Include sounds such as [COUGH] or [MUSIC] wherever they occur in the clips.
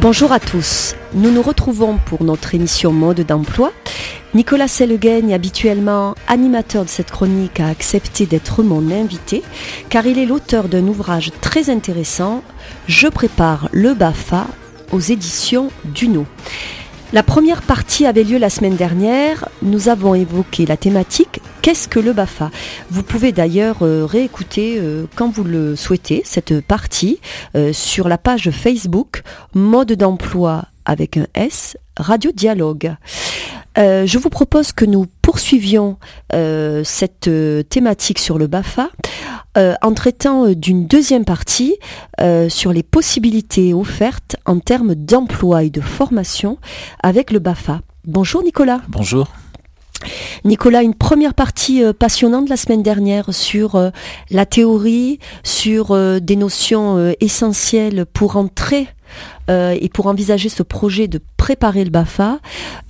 Bonjour à tous. Nous nous retrouvons pour notre émission Mode d'emploi. Nicolas Sellegaigne, habituellement animateur de cette chronique, a accepté d'être mon invité car il est l'auteur d'un ouvrage très intéressant, Je prépare le BAFA aux éditions Duno. La première partie avait lieu la semaine dernière. Nous avons évoqué la thématique Qu'est-ce que le BAFA? Vous pouvez d'ailleurs euh, réécouter euh, quand vous le souhaitez cette partie euh, sur la page Facebook Mode d'emploi avec un S Radio Dialogue. je vous propose que nous poursuivions cette thématique sur le BAFA en traitant d'une deuxième partie sur les possibilités offertes en termes d'emploi et de formation avec le BAFA. Bonjour Nicolas. Bonjour. Nicolas, une première partie passionnante la semaine dernière sur la théorie, sur des notions essentielles pour entrer euh, et pour envisager ce projet de préparer le BAFA,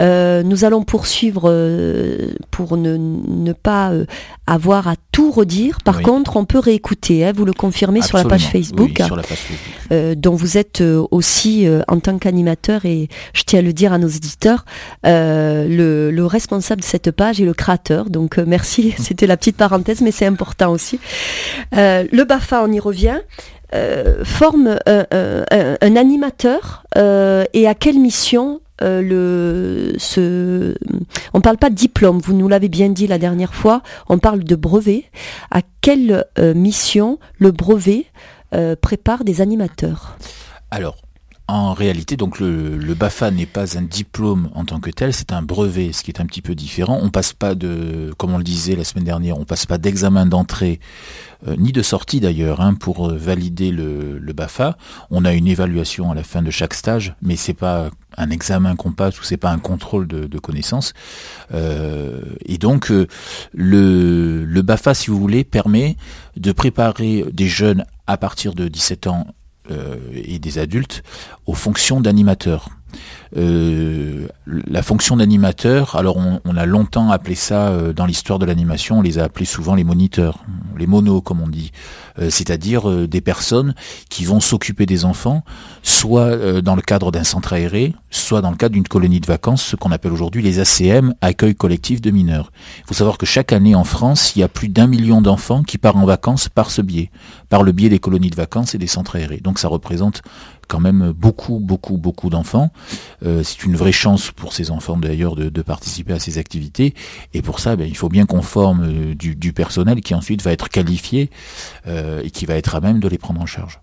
euh, nous allons poursuivre euh, pour ne, pas avoir à tout redire. Par contre, on peut réécouter, hein, vous le confirmez sur la page Facebook, dont vous êtes aussi en tant qu'animateur et je tiens à le dire à nos éditeurs, le, le, responsable de cette page et le créateur. Donc merci, [LAUGHS] c'était la petite parenthèse, mais c'est important aussi. le BAFA, on y revient. Euh, forme euh, euh, un, animateur et à quelle mission le ce on parle pas de diplôme vous nous l'avez bien dit la dernière fois on parle de brevet. À quelle mission le brevet prépare des animateurs? Alors en réalité, donc le, BAFA n'est pas un diplôme en tant que tel, c'est un brevet, ce qui est un petit peu différent. On passe pas de, comme on le disait la semaine dernière, on passe pas d'examen d'entrée euh, ni de sortie d'ailleurs hein, pour euh, valider le, BAFA. On a une évaluation à la fin de chaque stage, mais c'est pas un examen qu'on passe ou c'est pas un contrôle de, connaissances. Euh, et donc le, le BAFA, si vous voulez, permet de préparer des jeunes à partir de 17 ans euh, et des adultes aux fonctions d'animateur. Euh, la fonction d'animateur, alors on, a longtemps appelé ça euh, dans l'histoire de l'animation, on les a appelés souvent les moniteurs, les monos comme on dit, euh, c'est-à-dire des personnes qui vont s'occuper des enfants, soit dans le cadre d'un centre aéré, soit dans le cadre d'une colonie de vacances, ce qu'on appelle aujourd'hui les ACM, accueil collectif de mineurs. Il faut savoir que chaque année en France, il y a plus d'un million d'enfants qui partent en vacances par ce biais, par le biais des colonies de vacances et des centres aérés. Donc ça représente quand même beaucoup, beaucoup, beaucoup d'enfants. Euh, c'est une vraie chance pour ces enfants d'ailleurs de, participer à ces activités. Et pour ça, ben, il faut bien qu'on forme euh, du, personnel qui ensuite va être qualifié euh, et qui va être à même de les prendre en charge.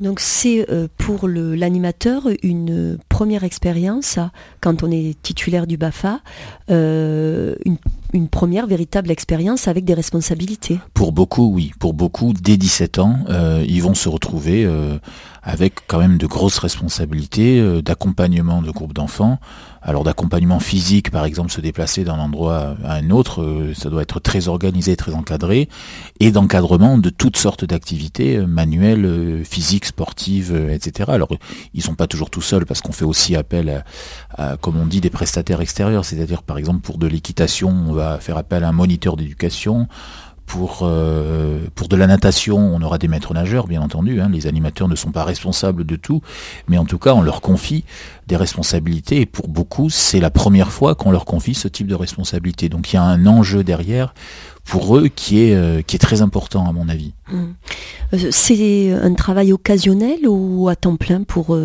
Donc c'est pour l'animateur une première expérience quand on est titulaire du BAFA, une, une, première véritable expérience avec des responsabilités. Pour beaucoup, oui. Pour beaucoup, dès 17 ans, ils vont se retrouver avec quand même de grosses responsabilités euh, d'accompagnement de groupes d'enfants. Alors d'accompagnement physique, par exemple, se déplacer d'un endroit à un autre, euh, ça doit être très organisé, très encadré, et d'encadrement de toutes sortes d'activités euh, manuelles, physiques, sportives, etc. Alors ils sont pas toujours tout seuls parce qu'on fait aussi appel à, comme on dit, des prestataires extérieurs, c'est-à-dire par exemple pour de l'équitation, on va faire appel à un moniteur d'éducation. Pour, euh, pour de la natation, on aura des maîtres nageurs, bien entendu. Hein. Les animateurs ne sont pas responsables de tout, mais en tout cas, on leur confie des responsabilités. Et pour beaucoup, c'est la première fois qu'on leur confie ce type de responsabilité. Donc il y a un enjeu derrière pour eux qui est, euh, qui est très important, à mon avis. Mmh. Euh, c'est un travail occasionnel ou à temps plein pour,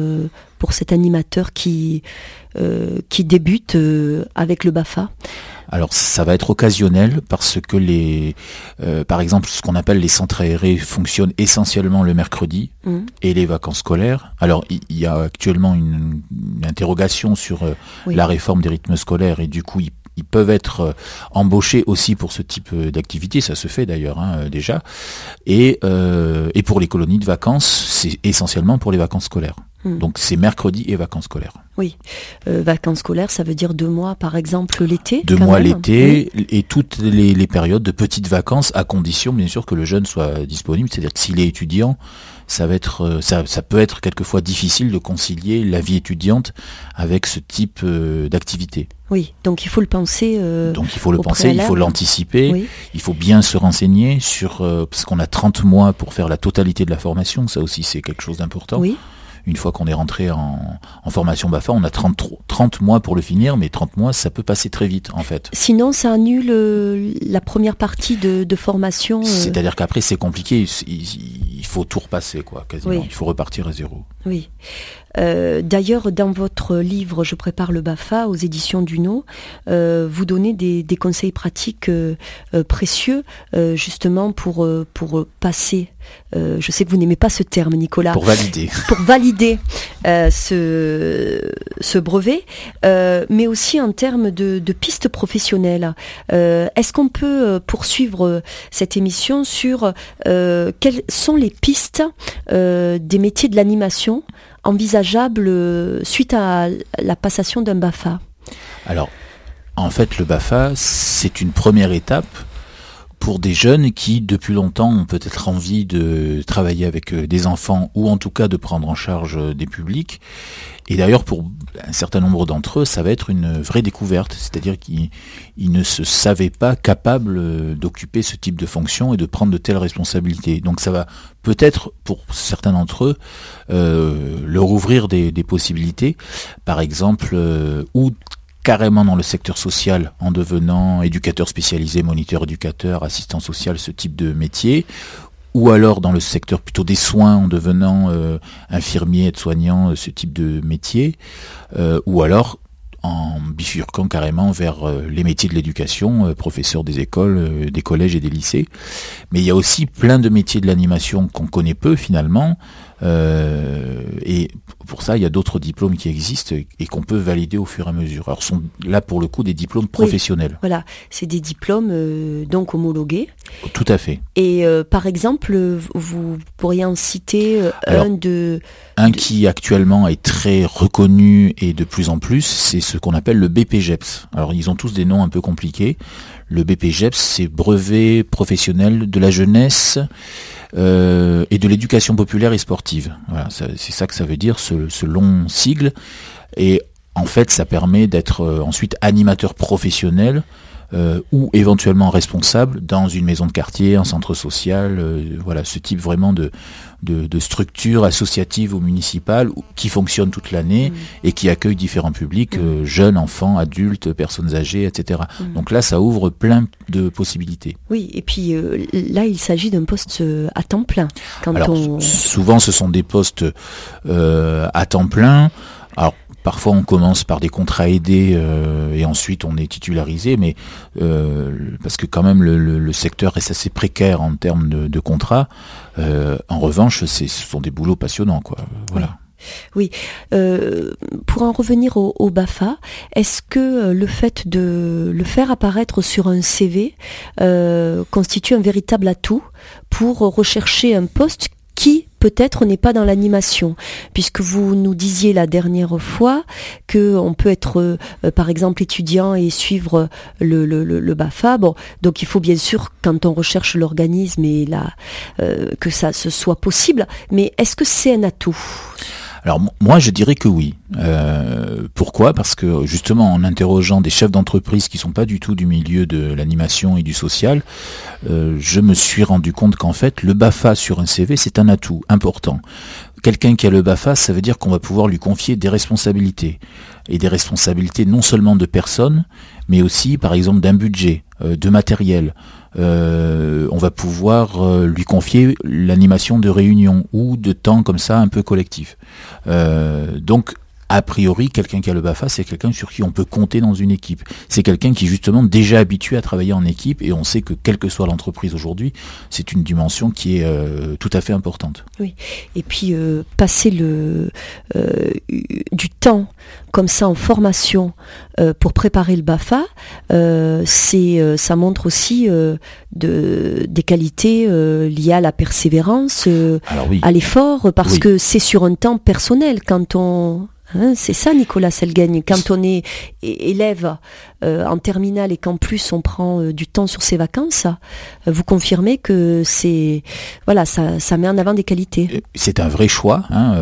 pour cet animateur qui, qui débute avec le BAFA alors ça va être occasionnel parce que les, euh, par exemple, ce qu'on appelle les centres aérés fonctionnent essentiellement le mercredi mmh. et les vacances scolaires. Alors il y, a actuellement une, interrogation sur euh, la réforme des rythmes scolaires et du coup ils, peuvent être euh, embauchés aussi pour ce type d'activité, ça se fait d'ailleurs hein, déjà. Et, et pour les colonies de vacances, c'est essentiellement pour les vacances scolaires. Hmm. Donc c'est mercredi et vacances scolaires. Oui, euh, vacances scolaires, ça veut dire deux mois par exemple l'été Deux mois l'été et toutes les, périodes de petites vacances à condition bien sûr que le jeune soit disponible. C'est-à-dire que s'il est étudiant, ça, va être, euh, ça, peut être quelquefois difficile de concilier la vie étudiante avec ce type euh, d'activité. Oui, donc il faut le penser. donc il faut le penser, il faut l'anticiper, il faut bien se renseigner sur parce qu'on a 30 mois pour faire la totalité de la formation, ça aussi c'est quelque chose d'important. Oui une fois qu'on est rentré en, formation BAFA, on a 30, 30 mois pour le finir, mais 30 mois, ça peut passer très vite en fait. Sinon, ça annule euh, la première partie de, formation. Euh. C'est-à-dire qu'après, c'est compliqué, il, faut tout repasser, quoi, quasiment. Il faut repartir à zéro. Oui. Euh, d'ailleurs, dans votre livre Je prépare le BAFA aux éditions Duno, euh, vous donnez des, conseils pratiques euh, précieux justement pour, pour passer. Je sais que vous n'aimez pas ce terme, Nicolas. Pour valider. [LAUGHS] Pour valider ce, ce brevet, mais aussi en termes de, de pistes professionnelles. Est-ce qu'on peut poursuivre cette émission sur quelles sont les pistes des métiers de l'animation envisageable euh, suite à la passation d'un BAFA? Alors, en fait, le BAFA, c'est une première étape pour des jeunes qui, depuis longtemps, ont peut-être envie de travailler avec euh, des enfants ou en tout cas de prendre en charge euh, des publics. Et d'ailleurs, pour un certain nombre d'entre eux, ça va être une vraie découverte, c'est-à-dire qu'ils ne se savaient pas capables euh, d'occuper ce type de fonction et de prendre de telles responsabilités. Donc ça va peut-être, pour certains d'entre eux, leur ouvrir des, possibilités, par exemple, ou carrément dans le secteur social en devenant éducateur spécialisé, moniteur éducateur, assistant social, ce type de métier, ou alors dans le secteur plutôt des soins en devenant euh, infirmier, aide-soignant, euh, ce type de métier, euh, ou alors en bifurquant carrément vers les métiers de l'éducation, professeur des écoles, des collèges et des lycées. Mais il y a aussi plein de métiers de l'animation qu'on connaît peu finalement, euh, et pour ça, il y a d'autres diplômes qui existent et qu'on peut valider au fur et à mesure. Alors, sont là pour le coup des diplômes professionnels. voilà, c'est des diplômes euh, donc homologués. Tout à fait. Et euh, par exemple, vous pourriez en citer un de. Un qui actuellement est très reconnu et de plus en plus, c'est ce qu'on appelle le BPGEPS. Alors, ils ont tous des noms un peu compliqués. Le BPGEPS, c'est brevet professionnel de la jeunesse euh, et de l'éducation populaire et sportive. C'est ça que ça veut dire, ce, ce, long sigle. Et en fait, ça permet d'être euh, ensuite animateur professionnel euh, ou éventuellement responsable dans une maison de quartier, un centre social, euh, voilà, ce type vraiment de, de, de structure associative ou municipale qui fonctionne toute l'année mm. et qui accueille différents publics, mm. euh, jeunes, enfants, adultes, personnes âgées, etc. Mm. Donc là, ça ouvre plein de possibilités. Oui, et puis là, il s'agit d'un poste à temps plein. Quand Alors, souvent, ce sont des postes à temps plein. Alors, Parfois, on commence par des contrats aidés euh, et ensuite on est titularisé, mais euh, parce que quand même le, secteur est assez précaire en termes de, contrats. Euh, en revanche, ce sont des boulots passionnants, quoi. Voilà. Oui. pour en revenir au Bafa, est-ce que le fait de le faire apparaître sur un CV constitue un véritable atout pour rechercher un poste qui peut-être n'est pas dans l'animation, puisque vous nous disiez la dernière fois que on peut être, euh, par exemple, étudiant et suivre le, le, BAFA. Bon, donc il faut bien sûr, quand on recherche l'organisme et la, euh, que ça se soit possible. Mais est-ce que c'est un atout? Alors moi je dirais que oui. Euh, pourquoi? Parce que justement en interrogeant des chefs d'entreprise qui sont pas du tout du milieu de l'animation et du social, euh, je me suis rendu compte qu'en fait le BAFA sur un CV c'est un atout important. Quelqu'un qui a le BAFA, ça veut dire qu'on va pouvoir lui confier des responsabilités. Et des responsabilités non seulement de personnes, mais aussi par exemple d'un budget, euh, de matériel, on va pouvoir euh, lui confier l'animation de réunions ou de temps comme ça un peu collectif. Euh, donc a priori, quelqu'un qui a le BAFA, c'est quelqu'un sur qui on peut compter dans une équipe. C'est quelqu'un qui est justement déjà habitué à travailler en équipe et on sait que quelle que soit l'entreprise aujourd'hui, c'est une dimension qui est tout à fait importante. Oui. Et puis passer le du temps comme ça en formation euh, pour préparer le BAFA, euh, c'est, euh, ça montre aussi de, des qualités liées à la persévérance, à l'effort, parce que c'est sur un temps personnel quand on Hein, c'est ça, Nicolas Selgagne. Quand on est élève euh, en terminale et qu'en plus on prend euh, du temps sur ses vacances, euh, vous confirmez que c'est voilà, ça, ça, met en avant des qualités. C'est un vrai choix hein,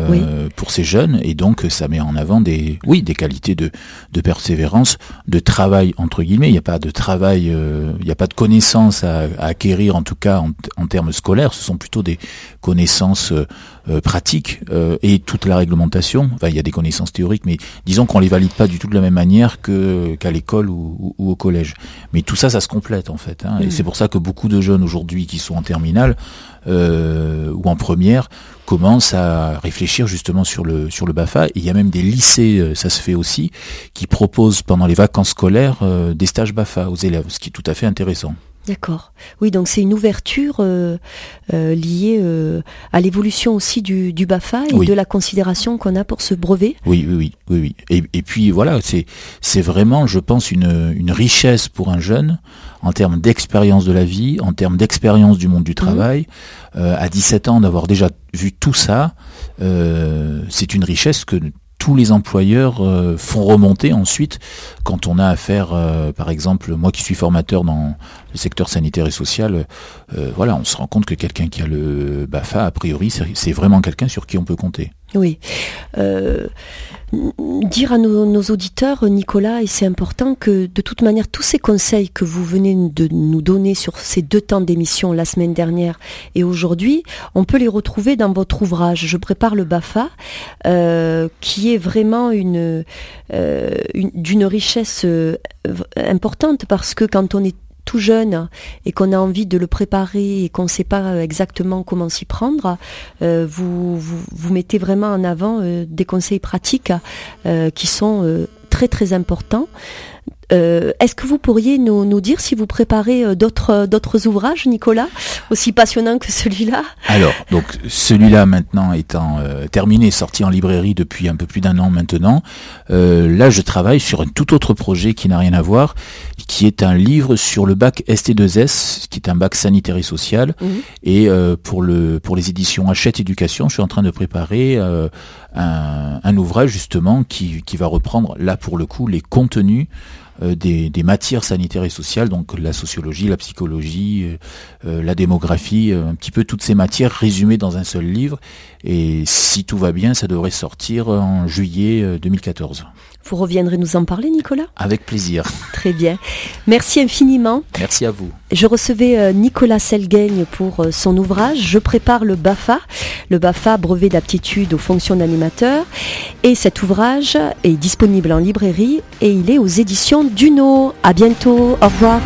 pour ces jeunes et donc ça met en avant des oui des qualités de, de persévérance, de travail entre guillemets. Il n'y a pas de travail, il n'y a pas de connaissances à, acquérir en tout cas en, en, termes scolaires. Ce sont plutôt des connaissances pratique et toute la réglementation. Enfin, il y a des connaissances théoriques, mais disons qu'on les valide pas du tout de la même manière que qu'à l'école ou, ou, au collège. Mais tout ça, ça se complète en fait. Hein, Et mmh. c'est pour ça que beaucoup de jeunes aujourd'hui qui sont en terminale euh, ou en première commencent à réfléchir justement sur le sur le Bafa. Et il y a même des lycées, euh, ça se fait aussi, qui proposent pendant les vacances scolaires euh, des stages Bafa aux élèves, ce qui est tout à fait intéressant. D'accord. Oui, donc c'est une ouverture euh, euh, liée euh, à l'évolution aussi du, du BAFA et de la considération qu'on a pour ce brevet. Oui, oui, oui, oui. Et, et puis voilà, c'est c'est vraiment, je pense, une, une richesse pour un jeune en termes d'expérience de la vie, en termes d'expérience du monde du travail. Mmh. à 17 ans, d'avoir déjà vu tout ça, c'est une richesse que tous les employeurs euh, font remonter ensuite quand on a affaire, euh, par exemple, moi qui suis formateur dans le secteur sanitaire et social, euh, voilà, on se rend compte que quelqu'un qui a le BAFA, a priori, c'est vraiment quelqu'un sur qui on peut compter. Oui. Euh, dire à nos, auditeurs, Nicolas, et c'est important que de toute manière, tous ces conseils que vous venez de nous donner sur ces deux temps d'émission la semaine dernière et aujourd'hui, on peut les retrouver dans votre ouvrage. Je prépare le BAFA, euh, qui est vraiment euh, une d'une richesse importante parce que quand on est tout jeune et qu'on a envie de le préparer et qu'on ne sait pas exactement comment s'y prendre, euh, vous, vous, mettez vraiment en avant euh, des conseils pratiques euh, qui sont très très importants. Euh, est-ce que vous pourriez nous, dire si vous préparez euh, d'autres euh, d'autres ouvrages, Nicolas, aussi passionnants que celui-là? Alors, donc celui-là maintenant étant terminé, sorti en librairie depuis un peu plus d'un an maintenant, là je travaille sur un tout autre projet qui n'a rien à voir, qui est un livre sur le bac ST2S, qui est un bac sanitaire et social, mhm. et pour le pour les éditions Hachette Éducation, je suis en train de préparer un, un, ouvrage justement qui, qui va reprendre là pour le coup les contenus euh, des, des, matières sanitaires et sociales, donc la sociologie, la psychologie, euh, euh, la démographie, un petit peu toutes ces matières résumées dans un seul livre. Et si tout va bien, ça devrait sortir en juillet 2014. Vous reviendrez nous en parler, Nicolas? Avec plaisir. Très bien. Merci infiniment. Merci à vous. Je recevais Nicolas Selgaigne pour son ouvrage Je prépare le BAFA, le BAFA, brevet d'aptitude aux fonctions d'animateur. Et cet ouvrage est disponible en librairie et il est aux éditions Duno. À bientôt. Au revoir.